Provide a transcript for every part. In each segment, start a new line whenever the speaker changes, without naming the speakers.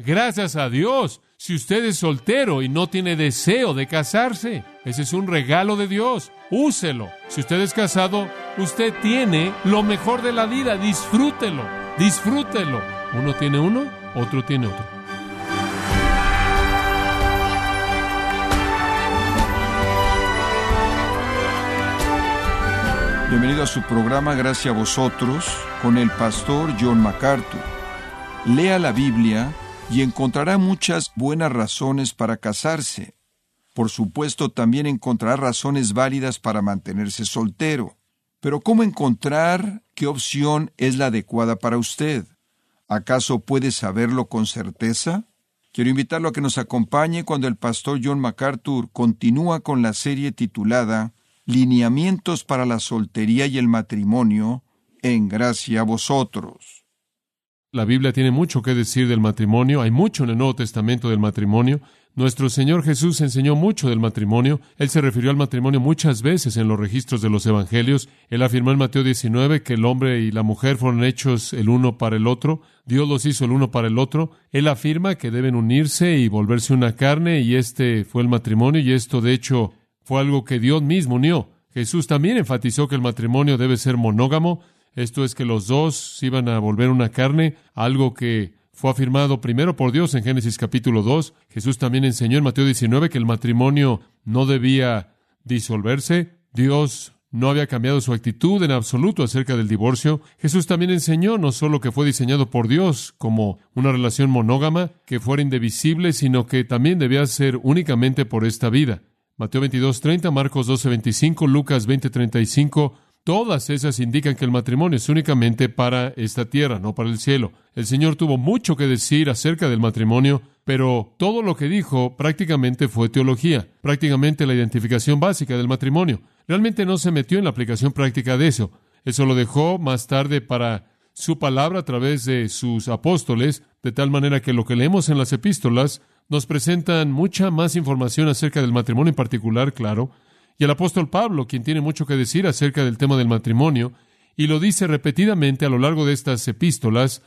Gracias a Dios. Si usted es soltero y no tiene deseo de casarse, ese es un regalo de Dios. Úselo. Si usted es casado, usted tiene lo mejor de la vida. Disfrútelo. Disfrútelo. Uno tiene uno, otro tiene otro.
Bienvenido a su programa Gracias a vosotros con el pastor John MacArthur. Lea la Biblia y encontrará muchas buenas razones para casarse. Por supuesto, también encontrará razones válidas para mantenerse soltero. Pero ¿cómo encontrar qué opción es la adecuada para usted? ¿Acaso puede saberlo con certeza? Quiero invitarlo a que nos acompañe cuando el pastor John MacArthur continúa con la serie titulada Lineamientos para la soltería y el matrimonio, en gracia a vosotros.
La Biblia tiene mucho que decir del matrimonio, hay mucho en el Nuevo Testamento del matrimonio. Nuestro Señor Jesús enseñó mucho del matrimonio. Él se refirió al matrimonio muchas veces en los registros de los Evangelios. Él afirmó en Mateo 19 que el hombre y la mujer fueron hechos el uno para el otro. Dios los hizo el uno para el otro. Él afirma que deben unirse y volverse una carne y este fue el matrimonio y esto de hecho fue algo que Dios mismo unió. Jesús también enfatizó que el matrimonio debe ser monógamo. Esto es que los dos iban a volver una carne, algo que fue afirmado primero por Dios en Génesis capítulo 2. Jesús también enseñó en Mateo 19 que el matrimonio no debía disolverse. Dios no había cambiado su actitud en absoluto acerca del divorcio. Jesús también enseñó no solo que fue diseñado por Dios como una relación monógama, que fuera indivisible, sino que también debía ser únicamente por esta vida. Mateo 22:30, Marcos 12:25, Lucas 20:35, Todas esas indican que el matrimonio es únicamente para esta tierra, no para el cielo. El Señor tuvo mucho que decir acerca del matrimonio, pero todo lo que dijo prácticamente fue teología, prácticamente la identificación básica del matrimonio. Realmente no se metió en la aplicación práctica de eso. Eso lo dejó más tarde para su palabra a través de sus apóstoles, de tal manera que lo que leemos en las epístolas nos presentan mucha más información acerca del matrimonio en particular, claro, y el apóstol Pablo, quien tiene mucho que decir acerca del tema del matrimonio, y lo dice repetidamente a lo largo de estas epístolas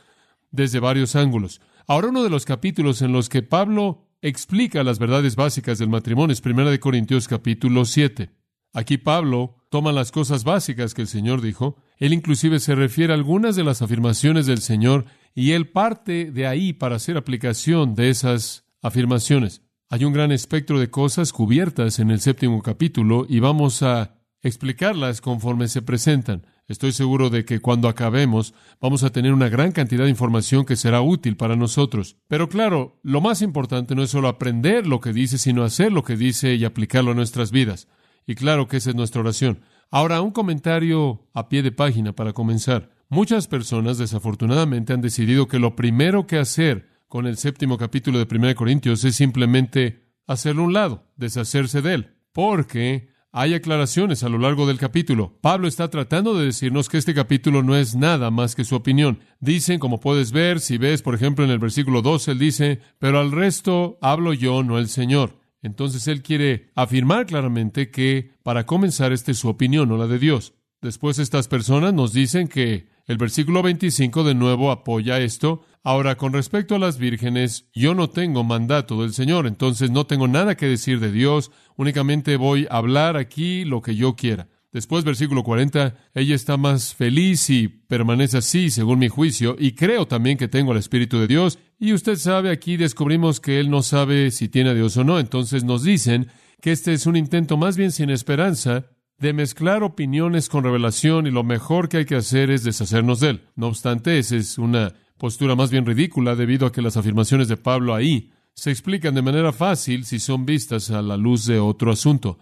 desde varios ángulos. Ahora uno de los capítulos en los que Pablo explica las verdades básicas del matrimonio es 1 de Corintios capítulo 7. Aquí Pablo toma las cosas básicas que el Señor dijo, él inclusive se refiere a algunas de las afirmaciones del Señor y él parte de ahí para hacer aplicación de esas afirmaciones. Hay un gran espectro de cosas cubiertas en el séptimo capítulo y vamos a explicarlas conforme se presentan. Estoy seguro de que cuando acabemos vamos a tener una gran cantidad de información que será útil para nosotros. Pero claro, lo más importante no es solo aprender lo que dice, sino hacer lo que dice y aplicarlo a nuestras vidas. Y claro que esa es nuestra oración. Ahora, un comentario a pie de página para comenzar. Muchas personas desafortunadamente han decidido que lo primero que hacer con el séptimo capítulo de 1 Corintios es simplemente hacerlo a un lado, deshacerse de él, porque hay aclaraciones a lo largo del capítulo. Pablo está tratando de decirnos que este capítulo no es nada más que su opinión. Dicen, como puedes ver, si ves, por ejemplo, en el versículo 12, él dice, pero al resto hablo yo, no el Señor. Entonces él quiere afirmar claramente que, para comenzar, esta es su opinión, no la de Dios. Después estas personas nos dicen que el versículo 25 de nuevo apoya esto. Ahora, con respecto a las vírgenes, yo no tengo mandato del Señor, entonces no tengo nada que decir de Dios, únicamente voy a hablar aquí lo que yo quiera. Después, versículo 40, ella está más feliz y permanece así, según mi juicio, y creo también que tengo el Espíritu de Dios. Y usted sabe, aquí descubrimos que él no sabe si tiene a Dios o no, entonces nos dicen que este es un intento más bien sin esperanza de mezclar opiniones con revelación y lo mejor que hay que hacer es deshacernos de él. No obstante, esa es una postura más bien ridícula debido a que las afirmaciones de Pablo ahí se explican de manera fácil si son vistas a la luz de otro asunto.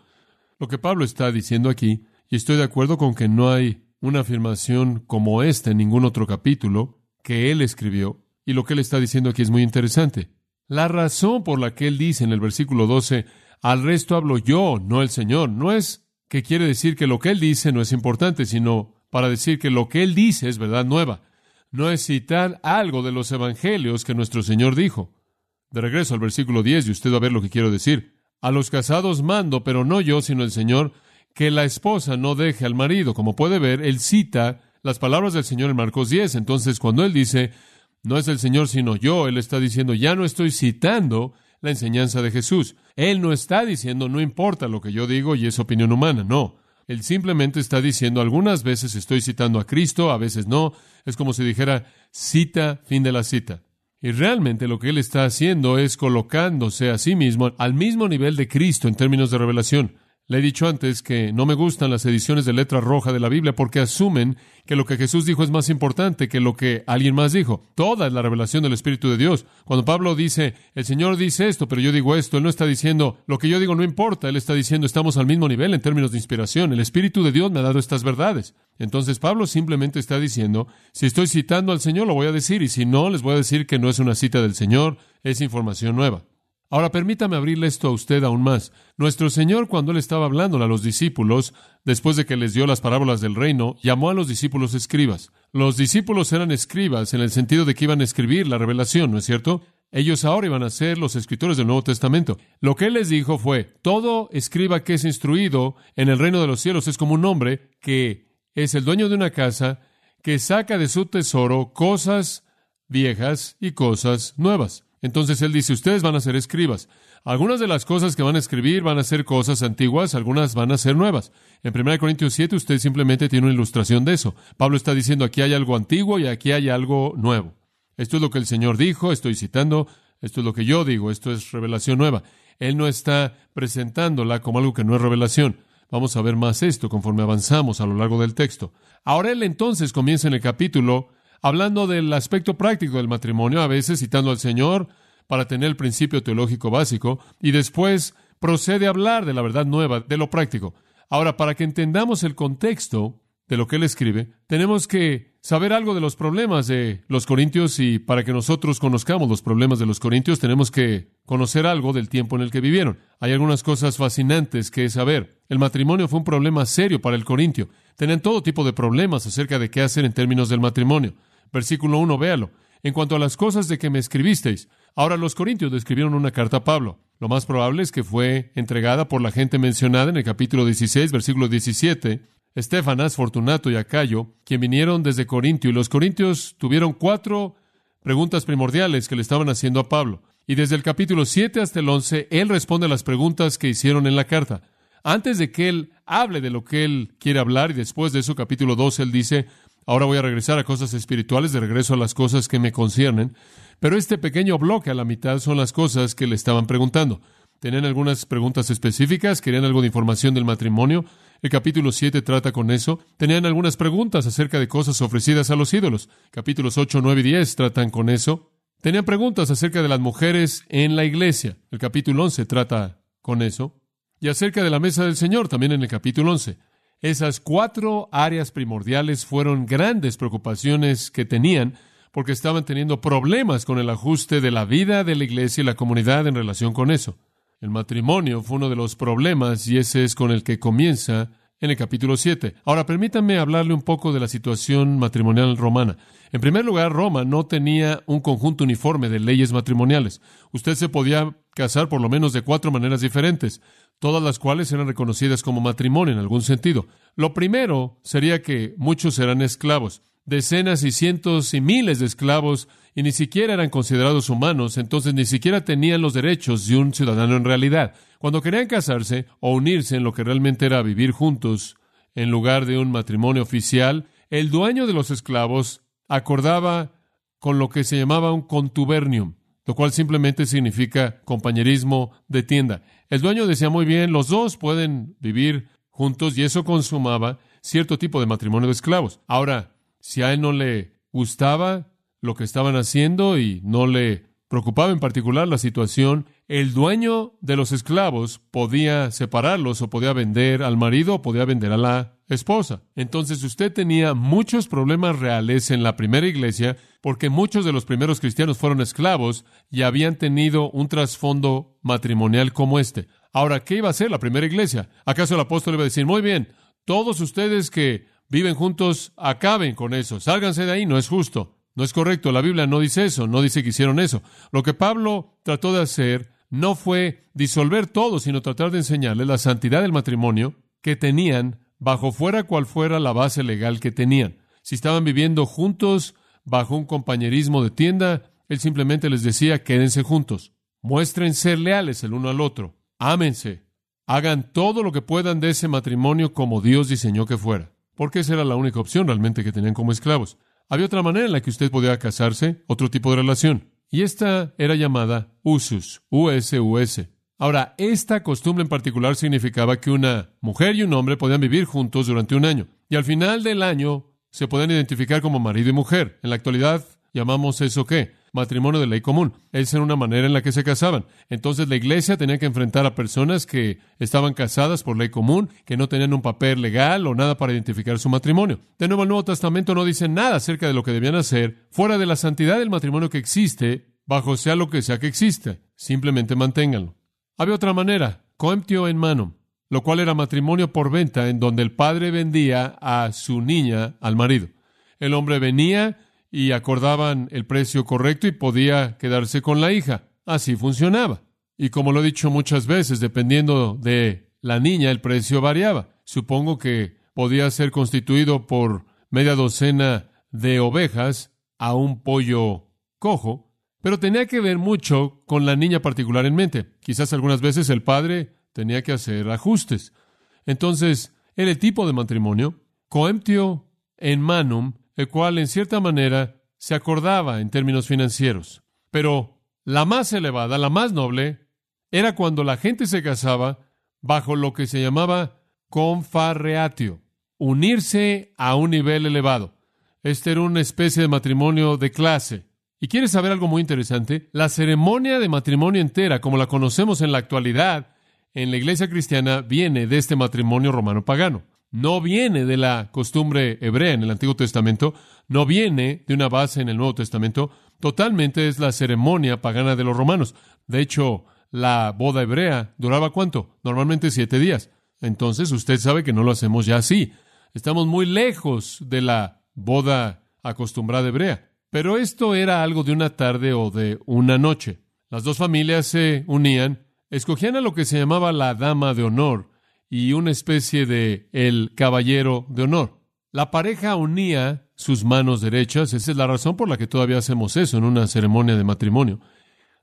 Lo que Pablo está diciendo aquí, y estoy de acuerdo con que no hay una afirmación como esta en ningún otro capítulo que él escribió, y lo que él está diciendo aquí es muy interesante. La razón por la que él dice en el versículo 12, al resto hablo yo, no el Señor, no es que quiere decir que lo que él dice no es importante, sino para decir que lo que él dice es verdad nueva. No es citar algo de los evangelios que nuestro Señor dijo. De regreso al versículo 10, y usted va a ver lo que quiero decir. A los casados mando, pero no yo, sino el Señor, que la esposa no deje al marido. Como puede ver, él cita las palabras del Señor en Marcos 10. Entonces, cuando él dice, No es el Señor sino yo. Él está diciendo, ya no estoy citando la enseñanza de Jesús. Él no está diciendo, no importa lo que yo digo y es opinión humana. No. Él simplemente está diciendo, algunas veces estoy citando a Cristo, a veces no. Es como si dijera, cita, fin de la cita. Y realmente lo que él está haciendo es colocándose a sí mismo al mismo nivel de Cristo en términos de revelación. Le he dicho antes que no me gustan las ediciones de letra roja de la Biblia porque asumen que lo que Jesús dijo es más importante que lo que alguien más dijo. Toda es la revelación del Espíritu de Dios. Cuando Pablo dice, el Señor dice esto, pero yo digo esto, él no está diciendo, lo que yo digo no importa, él está diciendo, estamos al mismo nivel en términos de inspiración. El Espíritu de Dios me ha dado estas verdades. Entonces Pablo simplemente está diciendo, si estoy citando al Señor, lo voy a decir, y si no, les voy a decir que no es una cita del Señor, es información nueva. Ahora permítame abrirle esto a usted aún más. Nuestro Señor, cuando Él estaba hablando a los discípulos, después de que les dio las parábolas del reino, llamó a los discípulos escribas. Los discípulos eran escribas en el sentido de que iban a escribir la revelación, ¿no es cierto? Ellos ahora iban a ser los escritores del Nuevo Testamento. Lo que Él les dijo fue, todo escriba que es instruido en el reino de los cielos es como un hombre que es el dueño de una casa, que saca de su tesoro cosas viejas y cosas nuevas. Entonces él dice, ustedes van a ser escribas. Algunas de las cosas que van a escribir van a ser cosas antiguas, algunas van a ser nuevas. En 1 Corintios 7 usted simplemente tiene una ilustración de eso. Pablo está diciendo, aquí hay algo antiguo y aquí hay algo nuevo. Esto es lo que el Señor dijo, estoy citando, esto es lo que yo digo, esto es revelación nueva. Él no está presentándola como algo que no es revelación. Vamos a ver más esto conforme avanzamos a lo largo del texto. Ahora él entonces comienza en el capítulo hablando del aspecto práctico del matrimonio, a veces citando al Señor para tener el principio teológico básico, y después procede a hablar de la verdad nueva, de lo práctico. Ahora, para que entendamos el contexto de lo que él escribe, tenemos que saber algo de los problemas de los corintios y para que nosotros conozcamos los problemas de los corintios tenemos que conocer algo del tiempo en el que vivieron. Hay algunas cosas fascinantes que saber. El matrimonio fue un problema serio para el corintio. Tenían todo tipo de problemas acerca de qué hacer en términos del matrimonio. Versículo 1, véalo. En cuanto a las cosas de que me escribisteis, ahora los corintios escribieron una carta a Pablo. Lo más probable es que fue entregada por la gente mencionada en el capítulo 16, versículo 17, Estefanas, Fortunato y Acayo, quien vinieron desde Corintio, y los corintios tuvieron cuatro preguntas primordiales que le estaban haciendo a Pablo. Y desde el capítulo 7 hasta el 11, él responde a las preguntas que hicieron en la carta. Antes de que él hable de lo que él quiere hablar, y después de eso, capítulo 12, él dice, Ahora voy a regresar a cosas espirituales, de regreso a las cosas que me conciernen. Pero este pequeño bloque a la mitad son las cosas que le estaban preguntando. Tenían algunas preguntas específicas, querían algo de información del matrimonio. El capítulo 7 trata con eso. Tenían algunas preguntas acerca de cosas ofrecidas a los ídolos. Capítulos 8, 9 y 10 tratan con eso. Tenían preguntas acerca de las mujeres en la iglesia. El capítulo 11 trata con eso. Y acerca de la mesa del Señor, también en el capítulo 11. Esas cuatro áreas primordiales fueron grandes preocupaciones que tenían porque estaban teniendo problemas con el ajuste de la vida de la iglesia y la comunidad en relación con eso. El matrimonio fue uno de los problemas y ese es con el que comienza en el capítulo 7. Ahora permítanme hablarle un poco de la situación matrimonial romana. En primer lugar, Roma no tenía un conjunto uniforme de leyes matrimoniales. Usted se podía casar por lo menos de cuatro maneras diferentes todas las cuales eran reconocidas como matrimonio en algún sentido. Lo primero sería que muchos eran esclavos, decenas y cientos y miles de esclavos, y ni siquiera eran considerados humanos, entonces ni siquiera tenían los derechos de un ciudadano en realidad. Cuando querían casarse o unirse en lo que realmente era vivir juntos, en lugar de un matrimonio oficial, el dueño de los esclavos acordaba con lo que se llamaba un contubernium, lo cual simplemente significa compañerismo de tienda. El dueño decía muy bien, los dos pueden vivir juntos y eso consumaba cierto tipo de matrimonio de esclavos. Ahora, si a él no le gustaba lo que estaban haciendo y no le preocupaba en particular la situación, el dueño de los esclavos podía separarlos o podía vender al marido o podía vender a la esposa. Entonces usted tenía muchos problemas reales en la primera iglesia porque muchos de los primeros cristianos fueron esclavos y habían tenido un trasfondo matrimonial como este. Ahora, ¿qué iba a hacer la primera iglesia? ¿Acaso el apóstol iba a decir, muy bien, todos ustedes que viven juntos, acaben con eso, sálganse de ahí, no es justo, no es correcto, la Biblia no dice eso, no dice que hicieron eso. Lo que Pablo trató de hacer no fue disolver todo, sino tratar de enseñarles la santidad del matrimonio que tenían bajo fuera cual fuera la base legal que tenían. Si estaban viviendo juntos bajo un compañerismo de tienda, él simplemente les decía, quédense juntos, muestren ser leales el uno al otro, ámense, hagan todo lo que puedan de ese matrimonio como Dios diseñó que fuera, porque esa era la única opción realmente que tenían como esclavos. Había otra manera en la que usted podía casarse, otro tipo de relación, y esta era llamada usus, U-S-U-S. Ahora, esta costumbre en particular significaba que una mujer y un hombre podían vivir juntos durante un año, y al final del año se podían identificar como marido y mujer. En la actualidad llamamos eso qué? Matrimonio de ley común. Esa era una manera en la que se casaban. Entonces la iglesia tenía que enfrentar a personas que estaban casadas por ley común, que no tenían un papel legal o nada para identificar su matrimonio. De nuevo, el Nuevo Testamento no dice nada acerca de lo que debían hacer fuera de la santidad del matrimonio que existe, bajo sea lo que sea que existe. Simplemente manténganlo. Había otra manera, coemptio en mano, lo cual era matrimonio por venta, en donde el padre vendía a su niña al marido. El hombre venía y acordaban el precio correcto y podía quedarse con la hija. Así funcionaba. Y como lo he dicho muchas veces, dependiendo de la niña, el precio variaba. Supongo que podía ser constituido por media docena de ovejas a un pollo cojo, pero tenía que ver mucho con la niña particular en mente. Quizás algunas veces el padre tenía que hacer ajustes. Entonces, era el tipo de matrimonio, coemptio en manum, el cual en cierta manera se acordaba en términos financieros. Pero la más elevada, la más noble, era cuando la gente se casaba bajo lo que se llamaba confarreatio, unirse a un nivel elevado. Este era una especie de matrimonio de clase. ¿Y quieres saber algo muy interesante? La ceremonia de matrimonio entera, como la conocemos en la actualidad en la iglesia cristiana, viene de este matrimonio romano pagano. No viene de la costumbre hebrea en el Antiguo Testamento, no viene de una base en el Nuevo Testamento, totalmente es la ceremonia pagana de los romanos. De hecho, la boda hebrea duraba cuánto? Normalmente siete días. Entonces usted sabe que no lo hacemos ya así. Estamos muy lejos de la boda acostumbrada hebrea. Pero esto era algo de una tarde o de una noche. Las dos familias se unían, escogían a lo que se llamaba la dama de honor y una especie de el caballero de honor. La pareja unía sus manos derechas, esa es la razón por la que todavía hacemos eso en una ceremonia de matrimonio.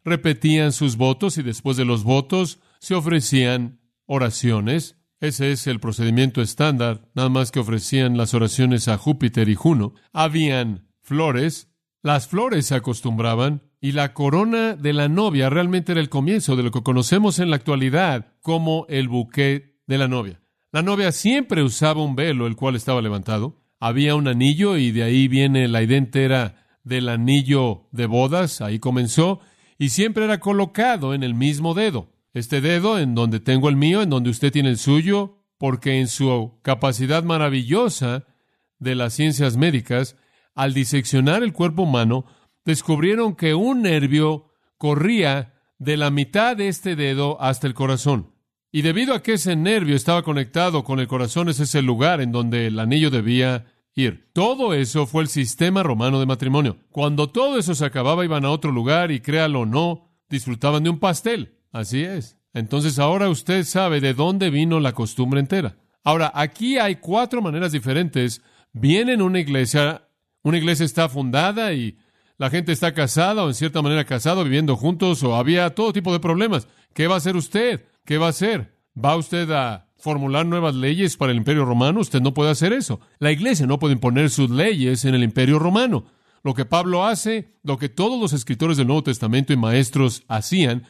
Repetían sus votos y después de los votos se ofrecían oraciones. Ese es el procedimiento estándar, nada más que ofrecían las oraciones a Júpiter y Juno. Habían flores, las flores se acostumbraban y la corona de la novia realmente era el comienzo de lo que conocemos en la actualidad como el buqué de la novia. La novia siempre usaba un velo el cual estaba levantado. Había un anillo y de ahí viene la idea entera del anillo de bodas, ahí comenzó, y siempre era colocado en el mismo dedo. Este dedo en donde tengo el mío, en donde usted tiene el suyo, porque en su capacidad maravillosa de las ciencias médicas, al diseccionar el cuerpo humano, descubrieron que un nervio corría de la mitad de este dedo hasta el corazón. Y debido a que ese nervio estaba conectado con el corazón, ese es el lugar en donde el anillo debía ir. Todo eso fue el sistema romano de matrimonio. Cuando todo eso se acababa, iban a otro lugar y créalo o no, disfrutaban de un pastel. Así es. Entonces ahora usted sabe de dónde vino la costumbre entera. Ahora, aquí hay cuatro maneras diferentes. Viene en una iglesia una iglesia está fundada y la gente está casada o en cierta manera casado, viviendo juntos o había todo tipo de problemas. ¿Qué va a hacer usted? ¿Qué va a hacer? ¿Va usted a formular nuevas leyes para el imperio romano? Usted no puede hacer eso. La iglesia no puede imponer sus leyes en el imperio romano. Lo que Pablo hace, lo que todos los escritores del Nuevo Testamento y maestros hacían,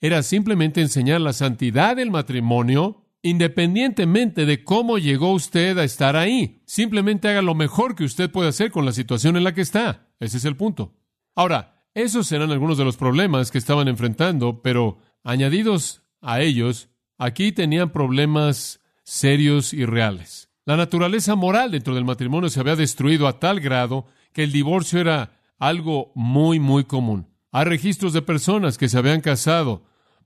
era simplemente enseñar la santidad del matrimonio independientemente de cómo llegó usted a estar ahí. Simplemente haga lo mejor que usted puede hacer con la situación en la que está. Ese es el punto. Ahora, esos serán algunos de los problemas que estaban enfrentando, pero añadidos a ellos, aquí tenían problemas serios y reales. La naturaleza moral dentro del matrimonio se había destruido a tal grado que el divorcio era algo muy, muy común. Hay registros de personas que se habían casado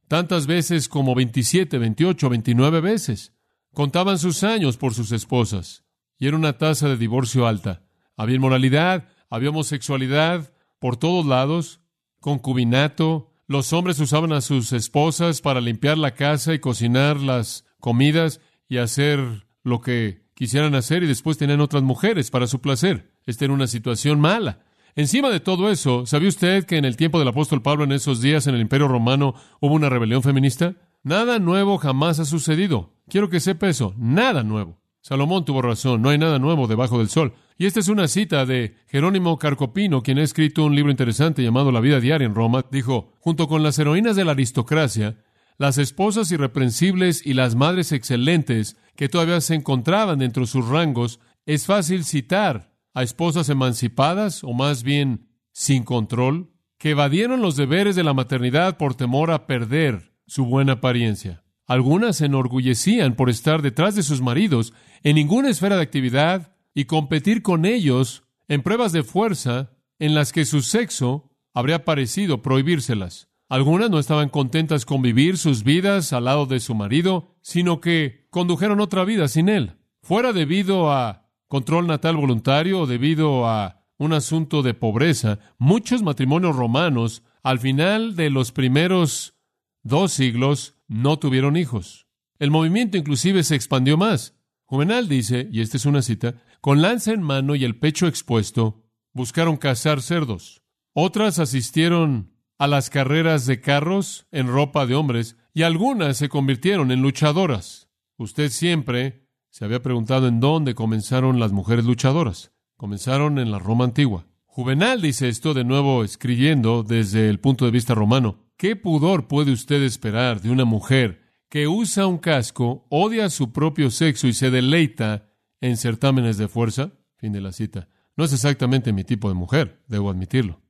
tantas veces como 27, 28, 29 veces. Contaban sus años por sus esposas y era una tasa de divorcio alta. Había inmoralidad, había homosexualidad por todos lados, concubinato. Los hombres usaban a sus esposas para limpiar la casa y cocinar las comidas y hacer lo que quisieran hacer y después tenían otras mujeres para su placer. Esta era una situación mala. Encima de todo eso, ¿sabía usted que en el tiempo del apóstol Pablo en esos días en el Imperio Romano hubo una rebelión feminista? Nada nuevo jamás ha sucedido. Quiero que sepa eso, nada nuevo. Salomón tuvo razón, no hay nada nuevo debajo del sol. Y esta es una cita de Jerónimo Carcopino, quien ha escrito un libro interesante llamado La vida diaria en Roma. Dijo, junto con las heroínas de la aristocracia, las esposas irreprensibles y las madres excelentes que todavía se encontraban dentro de sus rangos, es fácil citar a esposas emancipadas, o más bien sin control, que evadieron los deberes de la maternidad por temor a perder su buena apariencia. Algunas se enorgullecían por estar detrás de sus maridos en ninguna esfera de actividad y competir con ellos en pruebas de fuerza en las que su sexo habría parecido prohibírselas. Algunas no estaban contentas con vivir sus vidas al lado de su marido, sino que condujeron otra vida sin él. Fuera debido a control natal voluntario debido a un asunto de pobreza, muchos matrimonios romanos al final de los primeros dos siglos no tuvieron hijos. El movimiento inclusive se expandió más. Juvenal dice, y esta es una cita, con lanza en mano y el pecho expuesto, buscaron cazar cerdos. Otras asistieron a las carreras de carros en ropa de hombres y algunas se convirtieron en luchadoras. Usted siempre se había preguntado en dónde comenzaron las mujeres luchadoras. Comenzaron en la Roma antigua. Juvenal dice esto de nuevo escribiendo desde el punto de vista romano. ¿Qué pudor puede usted esperar de una mujer que usa un casco, odia a su propio sexo y se deleita en certámenes de fuerza? Fin de la cita. No es exactamente mi tipo de mujer, debo admitirlo.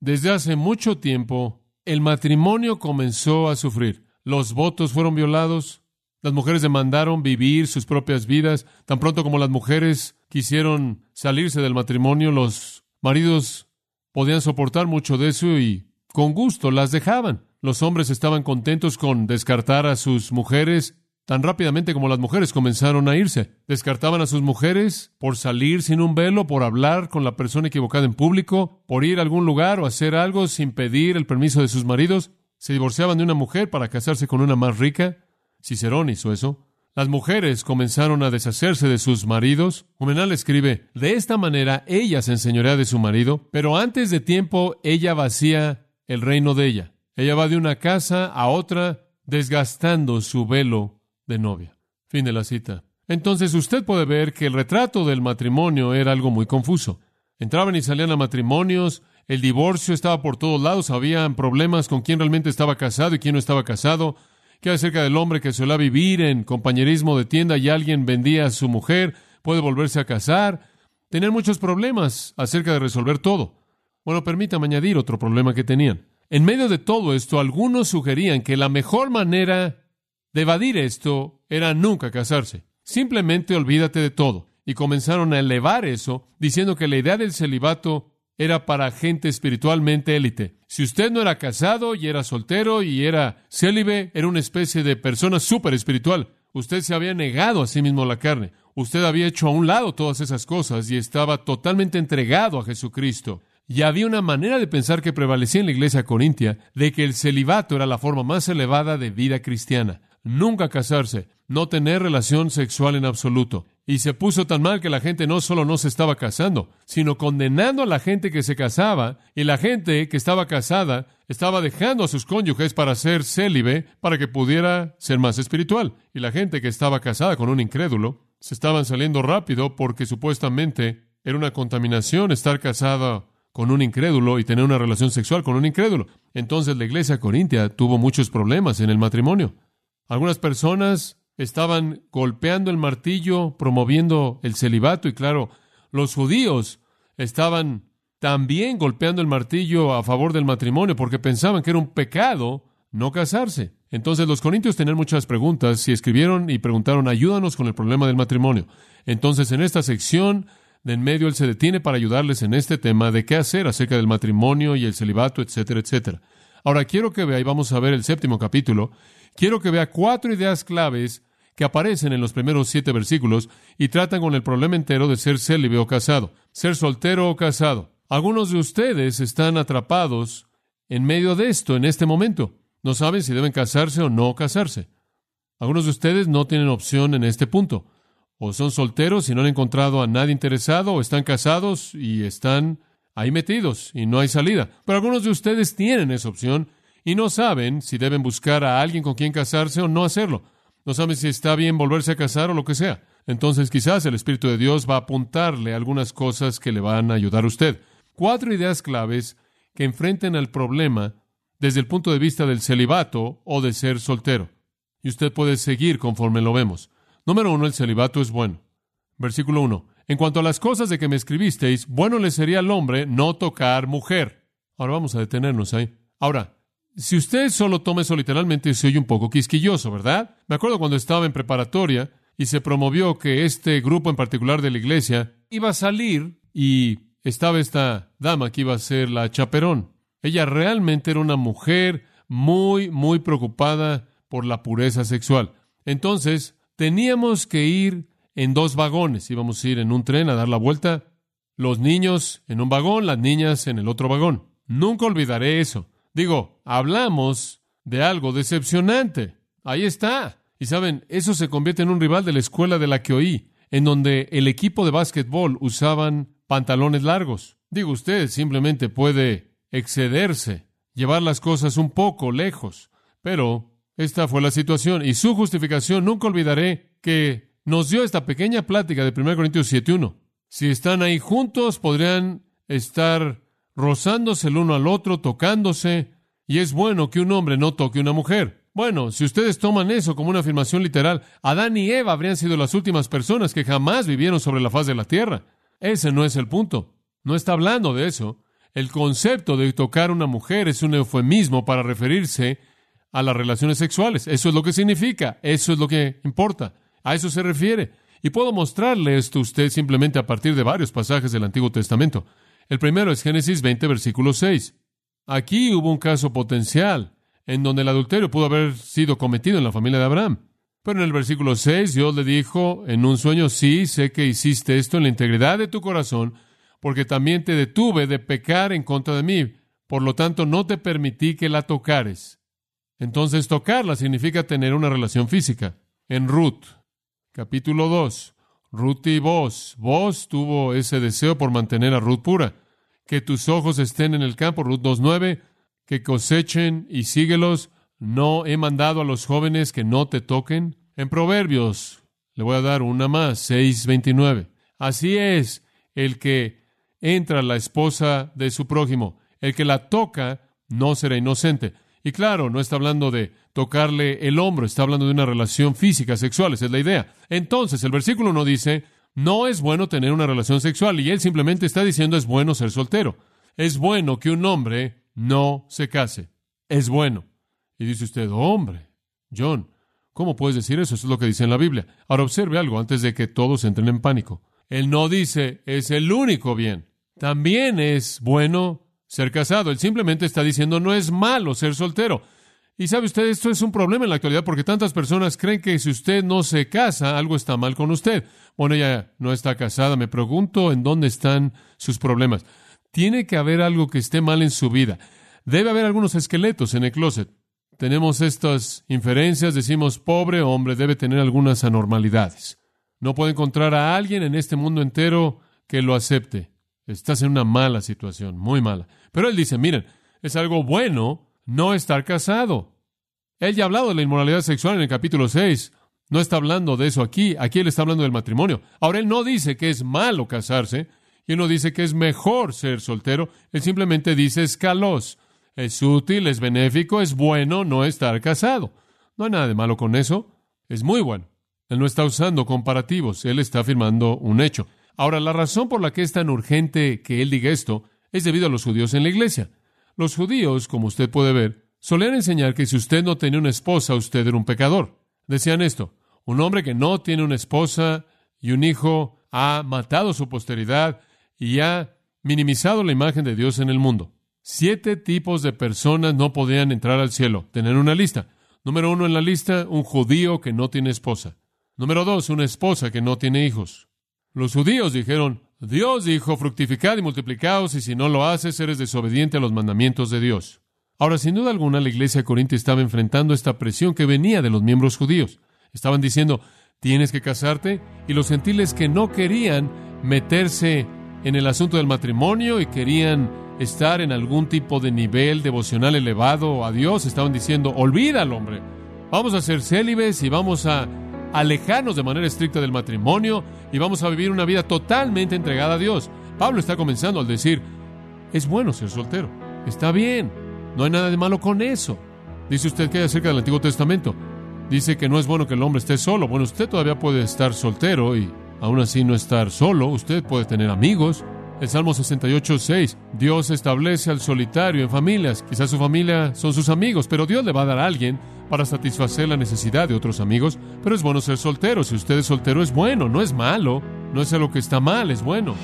Desde hace mucho tiempo, el matrimonio comenzó a sufrir. Los votos fueron violados, las mujeres demandaron vivir sus propias vidas. Tan pronto como las mujeres quisieron salirse del matrimonio, los maridos podían soportar mucho de eso y con gusto las dejaban. Los hombres estaban contentos con descartar a sus mujeres tan rápidamente como las mujeres comenzaron a irse. Descartaban a sus mujeres por salir sin un velo, por hablar con la persona equivocada en público, por ir a algún lugar o hacer algo sin pedir el permiso de sus maridos. Se divorciaban de una mujer para casarse con una más rica. Cicerón hizo eso. Las mujeres comenzaron a deshacerse de sus maridos. Juvenal escribe, de esta manera ella se enseñorea de su marido, pero antes de tiempo ella vacía el reino de ella. Ella va de una casa a otra desgastando su velo de novia. Fin de la cita. Entonces usted puede ver que el retrato del matrimonio era algo muy confuso. Entraban y salían a matrimonios, el divorcio estaba por todos lados, habían problemas con quién realmente estaba casado y quién no estaba casado, ¿Qué acerca del hombre que suele vivir en compañerismo de tienda y alguien vendía a su mujer? Puede volverse a casar. Tener muchos problemas acerca de resolver todo. Bueno, permítame añadir otro problema que tenían. En medio de todo esto, algunos sugerían que la mejor manera de evadir esto era nunca casarse. Simplemente olvídate de todo. Y comenzaron a elevar eso, diciendo que la idea del celibato era para gente espiritualmente élite. Si usted no era casado y era soltero y era célibe, era una especie de persona súper espiritual. Usted se había negado a sí mismo la carne. Usted había hecho a un lado todas esas cosas y estaba totalmente entregado a Jesucristo. Y había una manera de pensar que prevalecía en la iglesia corintia de que el celibato era la forma más elevada de vida cristiana. Nunca casarse, no tener relación sexual en absoluto. Y se puso tan mal que la gente no solo no se estaba casando, sino condenando a la gente que se casaba, y la gente que estaba casada estaba dejando a sus cónyuges para ser célibe, para que pudiera ser más espiritual. Y la gente que estaba casada con un incrédulo, se estaban saliendo rápido porque supuestamente era una contaminación estar casada con un incrédulo y tener una relación sexual con un incrédulo. Entonces la iglesia corintia tuvo muchos problemas en el matrimonio. Algunas personas estaban golpeando el martillo, promoviendo el celibato y claro, los judíos estaban también golpeando el martillo a favor del matrimonio porque pensaban que era un pecado no casarse. Entonces los corintios tenían muchas preguntas y escribieron y preguntaron, ayúdanos con el problema del matrimonio. Entonces en esta sección de en medio él se detiene para ayudarles en este tema de qué hacer acerca del matrimonio y el celibato, etcétera, etcétera. Ahora quiero que vea, y vamos a ver el séptimo capítulo, quiero que vea cuatro ideas claves que aparecen en los primeros siete versículos y tratan con el problema entero de ser célibe o casado, ser soltero o casado. Algunos de ustedes están atrapados en medio de esto en este momento. No saben si deben casarse o no casarse. Algunos de ustedes no tienen opción en este punto. O son solteros y no han encontrado a nadie interesado, o están casados y están ahí metidos y no hay salida. Pero algunos de ustedes tienen esa opción y no saben si deben buscar a alguien con quien casarse o no hacerlo. No saben si está bien volverse a casar o lo que sea. Entonces quizás el Espíritu de Dios va a apuntarle algunas cosas que le van a ayudar a usted. Cuatro ideas claves que enfrenten al problema desde el punto de vista del celibato o de ser soltero. Y usted puede seguir conforme lo vemos. Número uno, el celibato es bueno. Versículo uno. En cuanto a las cosas de que me escribisteis, bueno le sería al hombre no tocar mujer. Ahora vamos a detenernos ahí. Ahora, si usted solo toma eso literalmente, se oye un poco quisquilloso, ¿verdad? Me acuerdo cuando estaba en preparatoria y se promovió que este grupo en particular de la iglesia iba a salir y estaba esta dama que iba a ser la chaperón. Ella realmente era una mujer muy, muy preocupada por la pureza sexual. Entonces, teníamos que ir en dos vagones. Íbamos a ir en un tren a dar la vuelta. Los niños en un vagón, las niñas en el otro vagón. Nunca olvidaré eso. Digo, hablamos de algo decepcionante. Ahí está. Y saben, eso se convierte en un rival de la escuela de la que oí, en donde el equipo de básquetbol usaban pantalones largos. Digo, usted simplemente puede excederse, llevar las cosas un poco lejos. Pero esta fue la situación y su justificación, nunca olvidaré que nos dio esta pequeña plática de 1 Corintios 7.1. Si están ahí juntos, podrían estar rozándose el uno al otro, tocándose, y es bueno que un hombre no toque a una mujer. Bueno, si ustedes toman eso como una afirmación literal, Adán y Eva habrían sido las últimas personas que jamás vivieron sobre la faz de la tierra. Ese no es el punto. No está hablando de eso. El concepto de tocar a una mujer es un eufemismo para referirse a las relaciones sexuales. Eso es lo que significa. Eso es lo que importa. A eso se refiere. Y puedo mostrarle esto a usted simplemente a partir de varios pasajes del Antiguo Testamento. El primero es Génesis 20, versículo 6. Aquí hubo un caso potencial en donde el adulterio pudo haber sido cometido en la familia de Abraham. Pero en el versículo 6 Dios le dijo en un sueño, sí, sé que hiciste esto en la integridad de tu corazón, porque también te detuve de pecar en contra de mí, por lo tanto no te permití que la tocares. Entonces tocarla significa tener una relación física. En Ruth, capítulo 2, Ruth y vos, vos tuvo ese deseo por mantener a Ruth pura. Que tus ojos estén en el campo, Ruth 2.9, que cosechen y síguelos. No he mandado a los jóvenes que no te toquen. En Proverbios, le voy a dar una más, 6.29. Así es el que entra la esposa de su prójimo. El que la toca no será inocente. Y claro, no está hablando de tocarle el hombro, está hablando de una relación física, sexual, esa es la idea. Entonces, el versículo no dice, no es bueno tener una relación sexual, y él simplemente está diciendo es bueno ser soltero. Es bueno que un hombre no se case. Es bueno. Y dice usted, hombre, John, ¿cómo puedes decir eso? Eso es lo que dice en la Biblia. Ahora observe algo antes de que todos entren en pánico. Él no dice, es el único bien. También es bueno ser casado. Él simplemente está diciendo no es malo ser soltero. Y sabe usted, esto es un problema en la actualidad porque tantas personas creen que si usted no se casa, algo está mal con usted. Bueno, ella no está casada. Me pregunto en dónde están sus problemas. Tiene que haber algo que esté mal en su vida. Debe haber algunos esqueletos en el closet. Tenemos estas inferencias, decimos, pobre hombre, debe tener algunas anormalidades. No puede encontrar a alguien en este mundo entero que lo acepte. Estás en una mala situación, muy mala. Pero él dice, miren, es algo bueno no estar casado. Él ya ha hablado de la inmoralidad sexual en el capítulo 6. No está hablando de eso aquí. Aquí él está hablando del matrimonio. Ahora, él no dice que es malo casarse. Y no dice que es mejor ser soltero. Él simplemente dice es calos. Es útil, es benéfico, es bueno no estar casado. No hay nada de malo con eso. Es muy bueno. Él no está usando comparativos. Él está afirmando un hecho. Ahora, la razón por la que es tan urgente que él diga esto es debido a los judíos en la iglesia. Los judíos, como usted puede ver, solían enseñar que si usted no tenía una esposa, usted era un pecador. Decían esto, un hombre que no tiene una esposa y un hijo ha matado su posteridad y ha minimizado la imagen de Dios en el mundo. Siete tipos de personas no podían entrar al cielo. Tener una lista. Número uno en la lista, un judío que no tiene esposa. Número dos, una esposa que no tiene hijos. Los judíos dijeron, Dios dijo, fructificad y multiplicaos, y si no lo haces, eres desobediente a los mandamientos de Dios. Ahora, sin duda alguna, la iglesia corintia estaba enfrentando esta presión que venía de los miembros judíos. Estaban diciendo, tienes que casarte, y los gentiles que no querían meterse en el asunto del matrimonio y querían estar en algún tipo de nivel devocional elevado a Dios, estaban diciendo, olvídalo, hombre, vamos a ser célibes y vamos a alejarnos de manera estricta del matrimonio y vamos a vivir una vida totalmente entregada a Dios. Pablo está comenzando al decir, es bueno ser soltero, está bien, no hay nada de malo con eso. Dice usted que hay acerca del Antiguo Testamento. Dice que no es bueno que el hombre esté solo. Bueno, usted todavía puede estar soltero y aún así no estar solo. Usted puede tener amigos. El Salmo 68, 6. Dios establece al solitario en familias. Quizás su familia son sus amigos, pero Dios le va a dar a alguien para satisfacer la necesidad de otros amigos. Pero es bueno ser soltero. Si usted es soltero es bueno, no es malo. No es algo que está mal, es bueno.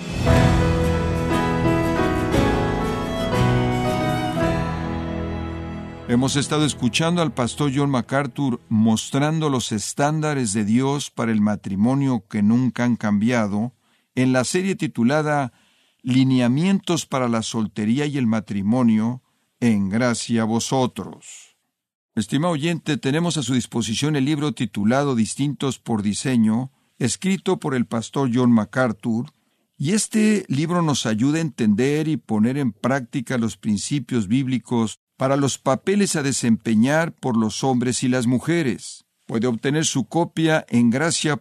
Hemos estado escuchando al pastor John MacArthur mostrando los estándares de Dios para el matrimonio que nunca han cambiado en la serie titulada Lineamientos para la soltería y el matrimonio, en gracia a vosotros. Estimado oyente, tenemos a su disposición el libro titulado Distintos por Diseño, escrito por el pastor John MacArthur, y este libro nos ayuda a entender y poner en práctica los principios bíblicos para los papeles a desempeñar por los hombres y las mujeres. Puede obtener su copia en gracia.org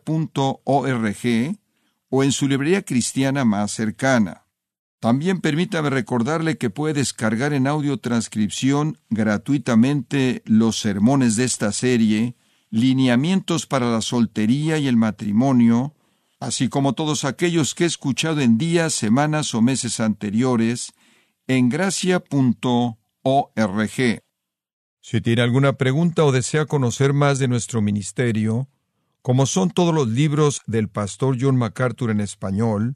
o en su librería cristiana más cercana. También permítame recordarle que puede descargar en audio transcripción gratuitamente los sermones de esta serie, lineamientos para la soltería y el matrimonio, así como todos aquellos que he escuchado en días, semanas o meses anteriores, en gracia.org org. Si tiene alguna pregunta o desea conocer más de nuestro ministerio, como son todos los libros del pastor John MacArthur en español,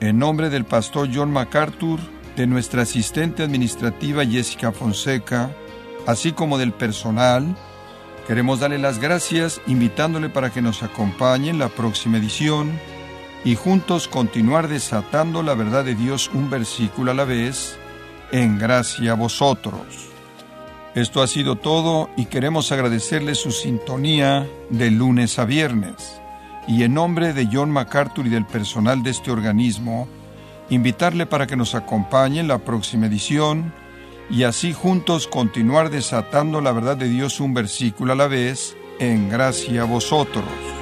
En nombre del pastor John MacArthur, de nuestra asistente administrativa Jessica Fonseca, así como del personal, queremos darle las gracias invitándole para que nos acompañe en la próxima edición y juntos continuar desatando la verdad de Dios un versículo a la vez en gracia a vosotros. Esto ha sido todo y queremos agradecerle su sintonía de lunes a viernes. Y en nombre de John MacArthur y del personal de este organismo, invitarle para que nos acompañe en la próxima edición y así juntos continuar desatando la verdad de Dios un versículo a la vez en gracia a vosotros.